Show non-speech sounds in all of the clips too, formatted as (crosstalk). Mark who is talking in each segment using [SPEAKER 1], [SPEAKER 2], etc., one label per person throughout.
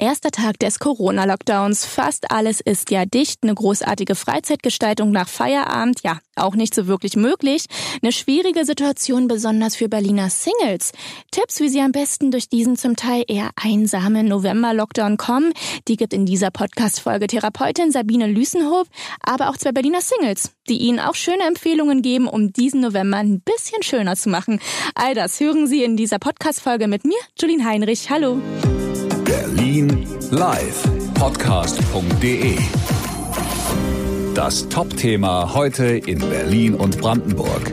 [SPEAKER 1] Erster Tag des Corona-Lockdowns. Fast alles ist ja dicht. Eine großartige Freizeitgestaltung nach Feierabend, ja, auch nicht so wirklich möglich. Eine schwierige Situation, besonders für Berliner Singles. Tipps, wie sie am besten durch diesen zum Teil eher einsamen November-Lockdown kommen, die gibt in dieser Podcast-Folge Therapeutin Sabine Lüsenhof, aber auch zwei Berliner Singles, die ihnen auch schöne Empfehlungen geben, um diesen November ein bisschen schöner zu machen. All das hören Sie in dieser Podcast-Folge mit mir, Julien Heinrich. Hallo.
[SPEAKER 2] Berlin live podcast.de Das Top-Thema heute in Berlin und Brandenburg.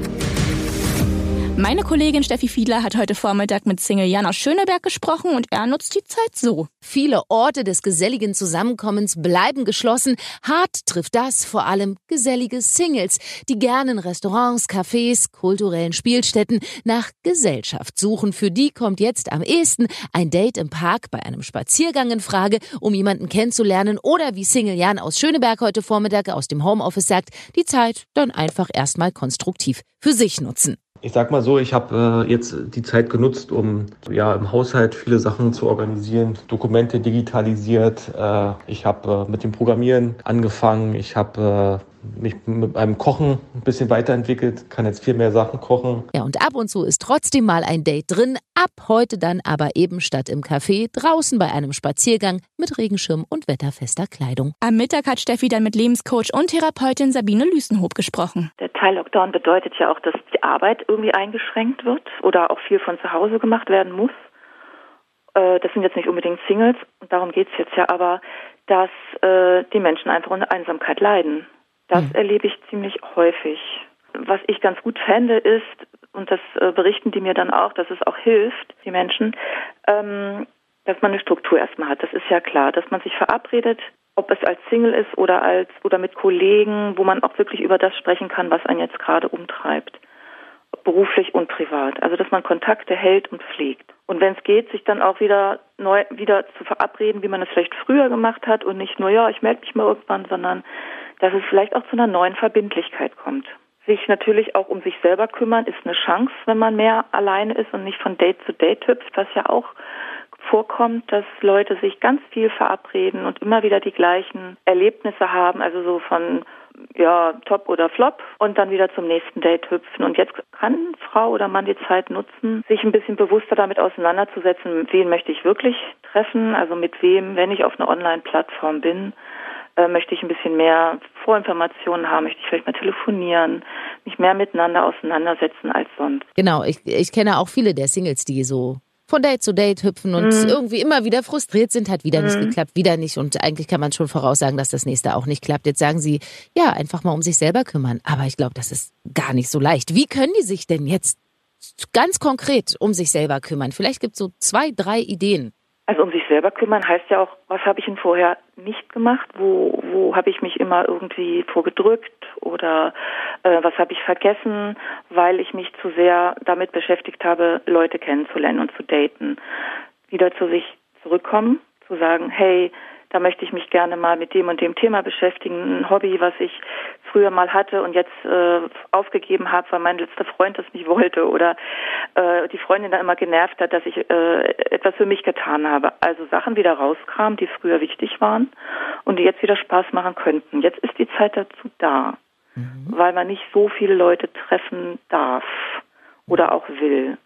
[SPEAKER 1] Meine Kollegin Steffi Fiedler hat heute Vormittag mit Single Jan aus Schöneberg gesprochen und er nutzt die Zeit so.
[SPEAKER 3] Viele Orte des geselligen Zusammenkommens bleiben geschlossen. Hart trifft das vor allem gesellige Singles, die gerne in Restaurants, Cafés, kulturellen Spielstätten nach Gesellschaft suchen. Für die kommt jetzt am ehesten ein Date im Park bei einem Spaziergang in Frage, um jemanden kennenzulernen oder wie Single Jan aus Schöneberg heute Vormittag aus dem Homeoffice sagt, die Zeit dann einfach erstmal konstruktiv für sich nutzen.
[SPEAKER 4] Ich sag mal so, ich habe äh, jetzt die Zeit genutzt, um ja im Haushalt viele Sachen zu organisieren, Dokumente digitalisiert. Äh, ich habe äh, mit dem Programmieren angefangen. Ich habe äh, mich mit einem Kochen ein bisschen weiterentwickelt, kann jetzt viel mehr Sachen kochen.
[SPEAKER 3] Ja, und ab und zu ist trotzdem mal ein Date drin, ab heute dann aber eben statt im Café draußen bei einem Spaziergang mit Regenschirm und wetterfester Kleidung.
[SPEAKER 1] Am Mittag hat Steffi dann mit Lebenscoach und Therapeutin Sabine Lüsenhoop gesprochen.
[SPEAKER 5] Der Teil-Lockdown bedeutet ja auch, dass die Arbeit irgendwie eingeschränkt wird oder auch viel von zu Hause gemacht werden muss. Äh, das sind jetzt nicht unbedingt Singles und darum geht es jetzt ja, aber dass äh, die Menschen einfach unter Einsamkeit leiden. Das mhm. erlebe ich ziemlich häufig. Was ich ganz gut fände, ist, und das äh, berichten die mir dann auch, dass es auch hilft, die Menschen, ähm, dass man eine Struktur erstmal hat. Das ist ja klar, dass man sich verabredet, ob es als Single ist oder als oder mit Kollegen, wo man auch wirklich über das sprechen kann, was einen jetzt gerade umtreibt, beruflich und privat. Also dass man Kontakte hält und pflegt. Und wenn es geht, sich dann auch wieder neu wieder zu verabreden, wie man es vielleicht früher gemacht hat und nicht nur ja, ich melde mich mal irgendwann, sondern dass es vielleicht auch zu einer neuen Verbindlichkeit kommt. Sich natürlich auch um sich selber kümmern ist eine Chance, wenn man mehr alleine ist und nicht von Date zu Date hüpft, was ja auch vorkommt, dass Leute sich ganz viel verabreden und immer wieder die gleichen Erlebnisse haben, also so von ja, top oder flop und dann wieder zum nächsten Date hüpfen. Und jetzt kann Frau oder Mann die Zeit nutzen, sich ein bisschen bewusster damit auseinanderzusetzen, wen möchte ich wirklich treffen, also mit wem, wenn ich auf einer Online-Plattform bin, äh, möchte ich ein bisschen mehr Vorinformationen haben, möchte ich vielleicht mal telefonieren, mich mehr miteinander auseinandersetzen als sonst.
[SPEAKER 3] Genau, ich, ich kenne auch viele der Singles, die so von Date zu Date hüpfen und mhm. irgendwie immer wieder frustriert sind, hat wieder mhm. nicht geklappt, wieder nicht und eigentlich kann man schon voraussagen, dass das nächste auch nicht klappt. Jetzt sagen sie, ja, einfach mal um sich selber kümmern, aber ich glaube, das ist gar nicht so leicht. Wie können die sich denn jetzt ganz konkret um sich selber kümmern? Vielleicht gibt es so zwei, drei Ideen.
[SPEAKER 5] Also um sich selber kümmern heißt ja auch, was habe ich denn vorher nicht gemacht? Wo, wo habe ich mich immer irgendwie vorgedrückt oder äh, was habe ich vergessen, weil ich mich zu sehr damit beschäftigt habe, Leute kennenzulernen und zu daten. Wieder zu sich zurückkommen, zu sagen, hey, da möchte ich mich gerne mal mit dem und dem Thema beschäftigen, ein Hobby, was ich früher mal hatte und jetzt äh, aufgegeben habe, weil mein letzter Freund das nicht wollte oder äh, die Freundin dann immer genervt hat, dass ich äh, etwas für mich getan habe. Also Sachen wieder rauskramen, die früher wichtig waren und die jetzt wieder Spaß machen könnten. Jetzt ist die Zeit dazu da, mhm. weil man nicht so viele Leute treffen darf oder auch will.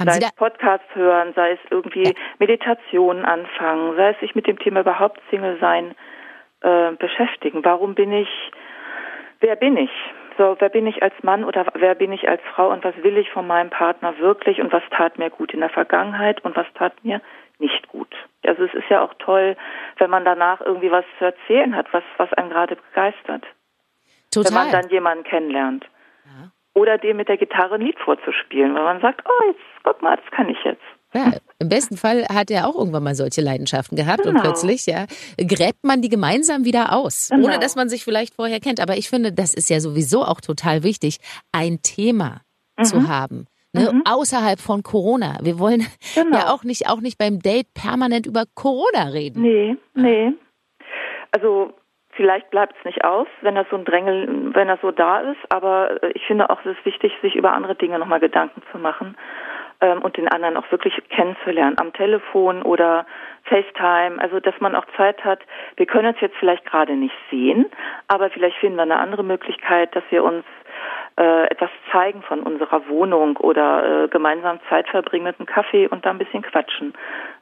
[SPEAKER 5] Haben sei es Podcasts hören, sei es irgendwie ja. Meditationen anfangen, sei es sich mit dem Thema überhaupt Single sein äh, beschäftigen. Warum bin ich, wer bin ich? So, wer bin ich als Mann oder wer bin ich als Frau und was will ich von meinem Partner wirklich und was tat mir gut in der Vergangenheit und was tat mir nicht gut. Also es ist ja auch toll, wenn man danach irgendwie was zu erzählen hat, was, was einen gerade begeistert. Total. Wenn man dann jemanden kennenlernt oder dem mit der Gitarre ein Lied vorzuspielen, weil man sagt, oh, jetzt guck mal, das kann ich jetzt.
[SPEAKER 3] Ja, im besten Fall hat er auch irgendwann mal solche Leidenschaften gehabt genau. und plötzlich, ja, gräbt man die gemeinsam wieder aus, genau. ohne dass man sich vielleicht vorher kennt. Aber ich finde, das ist ja sowieso auch total wichtig, ein Thema mhm. zu haben. Ne, mhm. außerhalb von Corona. Wir wollen genau. ja auch nicht, auch nicht beim Date permanent über Corona reden.
[SPEAKER 5] Nee, nee. Also Vielleicht bleibt es nicht aus, wenn das so ein Drängel, wenn das so da ist, aber äh, ich finde auch, es ist wichtig, sich über andere Dinge nochmal Gedanken zu machen. Ähm, und den anderen auch wirklich kennenzulernen am Telefon oder FaceTime, also dass man auch Zeit hat. Wir können uns jetzt vielleicht gerade nicht sehen, aber vielleicht finden wir eine andere Möglichkeit, dass wir uns äh, etwas zeigen von unserer Wohnung oder äh, gemeinsam Zeit verbringen mit einem Kaffee und da ein bisschen quatschen.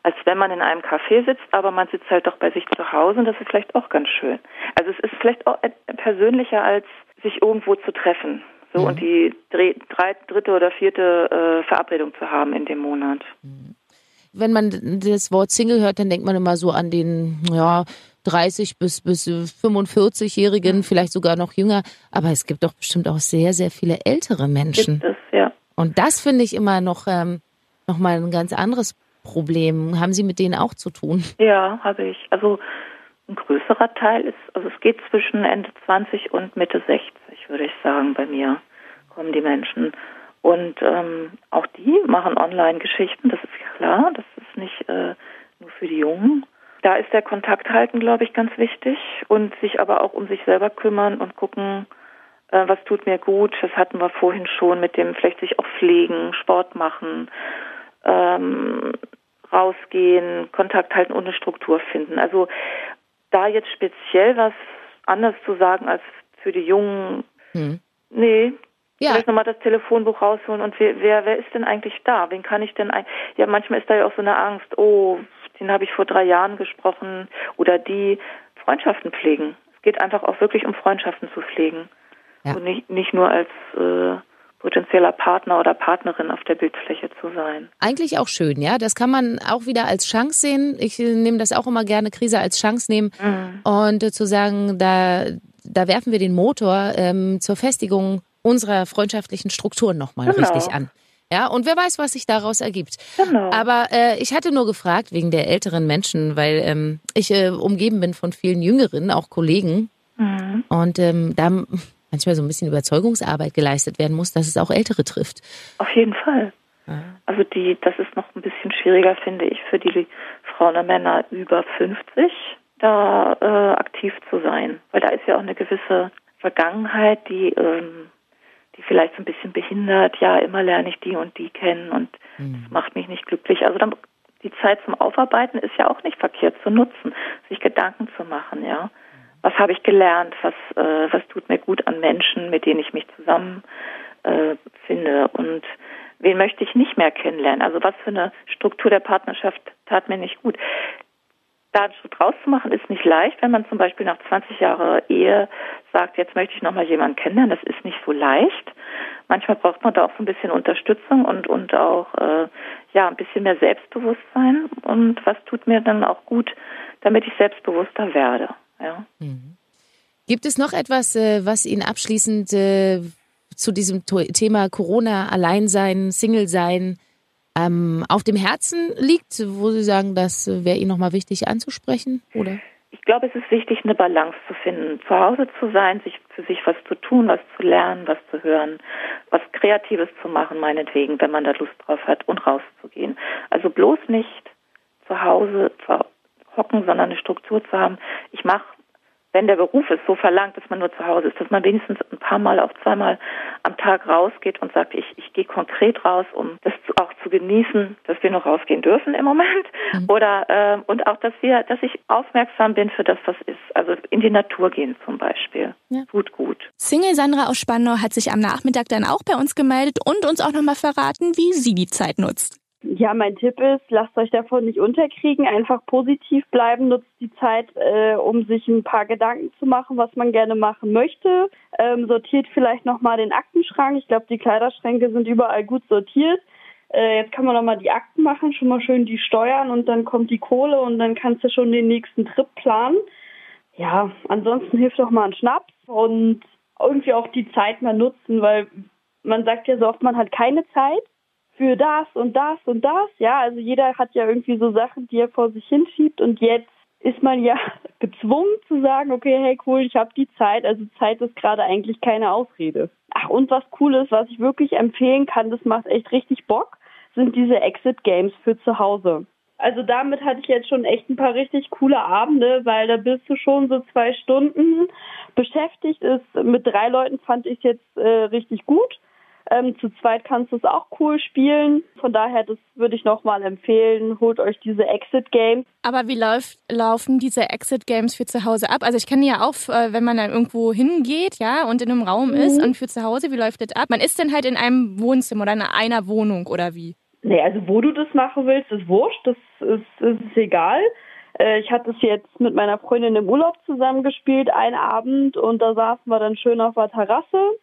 [SPEAKER 5] Als wenn man in einem Café sitzt, aber man sitzt halt doch bei sich zu Hause und das ist vielleicht auch ganz schön. Also es ist vielleicht auch persönlicher als sich irgendwo zu treffen. So mhm. und die drei, dritte oder vierte äh, Verabredung zu haben in dem Monat. Mhm.
[SPEAKER 3] Wenn man das Wort Single hört, dann denkt man immer so an den, ja, 30 bis, bis 45-Jährigen, mhm. vielleicht sogar noch jünger. Aber es gibt doch bestimmt auch sehr, sehr viele ältere Menschen.
[SPEAKER 5] Gibt es, ja.
[SPEAKER 3] Und das finde ich immer noch, ähm, noch mal ein ganz anderes Problem. Haben Sie mit denen auch zu tun?
[SPEAKER 5] Ja, habe ich. Also ein größerer Teil ist, also es geht zwischen Ende 20 und Mitte 60, würde ich sagen, bei mir kommen die Menschen. Und ähm, auch die machen Online-Geschichten, das ist klar, das ist nicht äh, nur für die Jungen. Da ist der Kontakt halten, glaube ich, ganz wichtig und sich aber auch um sich selber kümmern und gucken, äh, was tut mir gut. Das hatten wir vorhin schon mit dem vielleicht sich auch pflegen, Sport machen, ähm, rausgehen, Kontakt halten und eine Struktur finden. Also da jetzt speziell was anders zu sagen als für die Jungen, hm. nee, ja. Vielleicht nochmal das Telefonbuch rausholen und wer, wer, wer ist denn eigentlich da? Wen kann ich denn ein? Ja, manchmal ist da ja auch so eine Angst, oh, den habe ich vor drei Jahren gesprochen oder die Freundschaften pflegen. Es geht einfach auch wirklich um Freundschaften zu pflegen. Ja. Und nicht, nicht nur als äh, potenzieller Partner oder Partnerin auf der Bildfläche zu sein.
[SPEAKER 3] Eigentlich auch schön, ja. Das kann man auch wieder als Chance sehen. Ich nehme das auch immer gerne, Krise als Chance nehmen mhm. und äh, zu sagen, da, da werfen wir den Motor ähm, zur Festigung unserer freundschaftlichen Strukturen nochmal genau. richtig an. Ja, und wer weiß, was sich daraus ergibt. Genau. Aber äh, ich hatte nur gefragt wegen der älteren Menschen, weil ähm, ich äh, umgeben bin von vielen Jüngeren, auch Kollegen. Mhm. Und ähm, da manchmal so ein bisschen Überzeugungsarbeit geleistet werden muss, dass es auch Ältere trifft.
[SPEAKER 5] Auf jeden Fall. Also die, das ist noch ein bisschen schwieriger, finde ich, für die Frauen und Männer über 50, da äh, aktiv zu sein. Weil da ist ja auch eine gewisse Vergangenheit, die ähm, die vielleicht so ein bisschen behindert, ja, immer lerne ich die und die kennen und mhm. das macht mich nicht glücklich. Also dann, die Zeit zum Aufarbeiten ist ja auch nicht verkehrt zu nutzen, sich Gedanken zu machen, ja. Was habe ich gelernt? Was, äh, was tut mir gut an Menschen, mit denen ich mich zusammen äh, finde? Und wen möchte ich nicht mehr kennenlernen? Also was für eine Struktur der Partnerschaft tat mir nicht gut? Da einen Schritt rauszumachen, ist nicht leicht, wenn man zum Beispiel nach 20 Jahren Ehe sagt, jetzt möchte ich nochmal jemanden kennenlernen. Das ist nicht so leicht. Manchmal braucht man da auch so ein bisschen Unterstützung und, und auch äh, ja ein bisschen mehr Selbstbewusstsein. Und was tut mir dann auch gut, damit ich selbstbewusster werde. Ja.
[SPEAKER 3] Mhm. Gibt es noch etwas, äh, was Ihnen abschließend äh, zu diesem Thema Corona, Alleinsein, Single-Sein ähm, auf dem Herzen liegt, wo Sie sagen, das wäre Ihnen nochmal wichtig anzusprechen? Oder?
[SPEAKER 5] Ich glaube, es ist wichtig, eine Balance zu finden, zu Hause zu sein, sich für sich was zu tun, was zu lernen, was zu hören, was Kreatives zu machen, meinetwegen, wenn man da Lust drauf hat und rauszugehen. Also bloß nicht zu Hause zu hocken, sondern eine Struktur zu haben. Ich mache wenn der Beruf es so verlangt, dass man nur zu Hause ist, dass man wenigstens ein paar Mal, auch zweimal am Tag rausgeht und sagt, ich, ich gehe konkret raus, um das auch zu genießen, dass wir noch rausgehen dürfen im Moment. Mhm. Oder äh, und auch, dass wir, dass ich aufmerksam bin für das, was ist. Also in die Natur gehen zum Beispiel. Ja. Tut gut.
[SPEAKER 1] Single Sandra aus Spandau hat sich am Nachmittag dann auch bei uns gemeldet und uns auch nochmal verraten, wie sie die Zeit nutzt.
[SPEAKER 6] Ja, mein Tipp ist, lasst euch davon nicht unterkriegen, einfach positiv bleiben, nutzt die Zeit, äh, um sich ein paar Gedanken zu machen, was man gerne machen möchte. Ähm, sortiert vielleicht nochmal den Aktenschrank. Ich glaube, die Kleiderschränke sind überall gut sortiert. Äh, jetzt kann man nochmal die Akten machen, schon mal schön die steuern und dann kommt die Kohle und dann kannst du schon den nächsten Trip planen. Ja, ansonsten hilft doch mal ein Schnaps und irgendwie auch die Zeit mal nutzen, weil man sagt ja so oft, man hat keine Zeit für das und das und das. Ja, also jeder hat ja irgendwie so Sachen, die er vor sich hinschiebt und jetzt ist man ja (laughs) gezwungen zu sagen, okay, hey cool, ich habe die Zeit. Also Zeit ist gerade eigentlich keine Ausrede. Ach, und was cool ist, was ich wirklich empfehlen kann, das macht echt richtig Bock, sind diese Exit Games für zu Hause. Also damit hatte ich jetzt schon echt ein paar richtig coole Abende, weil da bist du schon so zwei Stunden beschäftigt ist. Mit drei Leuten fand ich jetzt äh, richtig gut Ähm, zu zweit kannst du es auch cool spielen. Von daher, das würde ich nochmal empfehlen. Holt euch diese Exit Games.
[SPEAKER 1] Aber wie läuft, laufen diese Exit Games für zu Hause ab? Also ich kenne ja auch, äh, wenn man dann irgendwo hingeht, ja, und in einem Raum mhm. ist und für zu Hause, wie läuft das ab? Man ist dann halt in einem Wohnzimmer oder in einer Wohnung oder wie?
[SPEAKER 6] Nee, also wo du das machen willst, ist wurscht. Das ist, ist egal. Äh, ich hatte es jetzt mit meiner Freundin im Urlaub zusammengespielt, einen Abend, und da saßen wir dann schön auf der Terrasse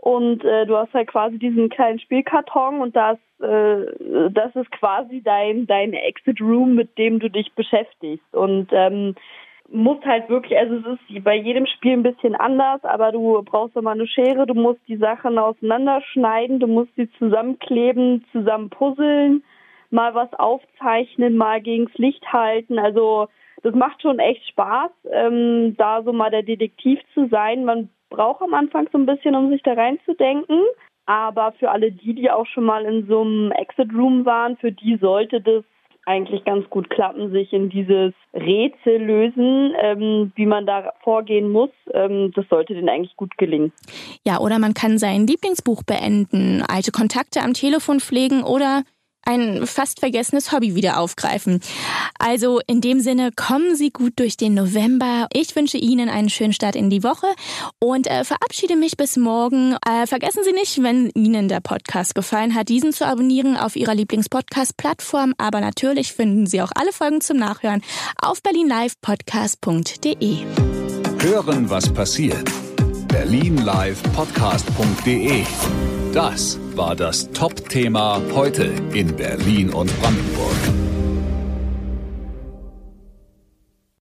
[SPEAKER 6] und äh, du hast halt quasi diesen kleinen Spielkarton und das, äh, das ist quasi dein, dein Exit Room, mit dem du dich beschäftigst. Und ähm, musst halt wirklich, also es ist bei jedem Spiel ein bisschen anders, aber du brauchst immer eine Schere, du musst die Sachen auseinanderschneiden, du musst sie zusammenkleben, zusammen puzzeln, mal was aufzeichnen, mal gegens Licht halten. Also das macht schon echt Spaß, ähm, da so mal der Detektiv zu sein. Man braucht am Anfang so ein bisschen, um sich da reinzudenken. Aber für alle die, die auch schon mal in so einem Exit Room waren, für die sollte das eigentlich ganz gut klappen, sich in dieses Rätsel lösen, ähm, wie man da vorgehen muss. Ähm, das sollte denen eigentlich gut gelingen.
[SPEAKER 1] Ja, oder man kann sein Lieblingsbuch beenden, alte Kontakte am Telefon pflegen oder ein fast vergessenes Hobby wieder aufgreifen. Also in dem Sinne, kommen Sie gut durch den November. Ich wünsche Ihnen einen schönen Start in die Woche und äh, verabschiede mich bis morgen. Äh, vergessen Sie nicht, wenn Ihnen der Podcast gefallen hat, diesen zu abonnieren auf Ihrer Lieblingspodcast-Plattform. Aber natürlich finden Sie auch alle Folgen zum Nachhören auf berlinlivepodcast.de.
[SPEAKER 2] Hören, was passiert. berlinlivepodcast.de Das war das Top-Thema heute in Berlin und Brandenburg.